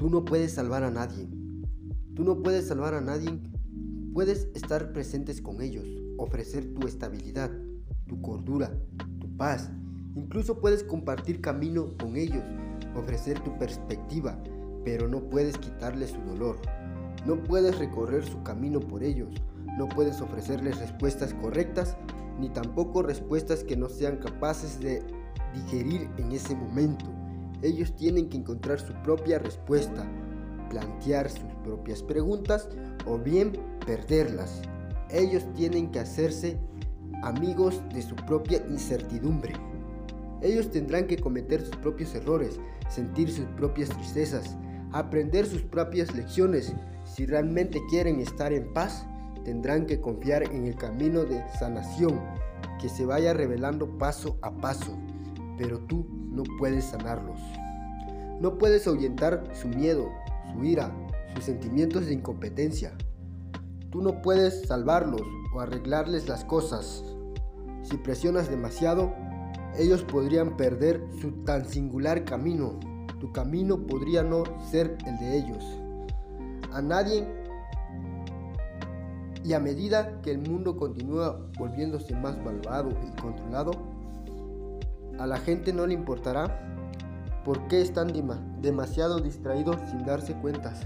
Tú no puedes salvar a nadie. Tú no puedes salvar a nadie. Puedes estar presentes con ellos, ofrecer tu estabilidad, tu cordura, tu paz. Incluso puedes compartir camino con ellos, ofrecer tu perspectiva, pero no puedes quitarles su dolor. No puedes recorrer su camino por ellos. No puedes ofrecerles respuestas correctas, ni tampoco respuestas que no sean capaces de digerir en ese momento. Ellos tienen que encontrar su propia respuesta, plantear sus propias preguntas o bien perderlas. Ellos tienen que hacerse amigos de su propia incertidumbre. Ellos tendrán que cometer sus propios errores, sentir sus propias tristezas, aprender sus propias lecciones. Si realmente quieren estar en paz, tendrán que confiar en el camino de sanación que se vaya revelando paso a paso pero tú no puedes sanarlos. No puedes ahuyentar su miedo, su ira, sus sentimientos de incompetencia. Tú no puedes salvarlos o arreglarles las cosas. Si presionas demasiado, ellos podrían perder su tan singular camino. Tu camino podría no ser el de ellos. A nadie y a medida que el mundo continúa volviéndose más malvado y controlado, a la gente no le importará por qué están demasiado distraídos sin darse cuentas.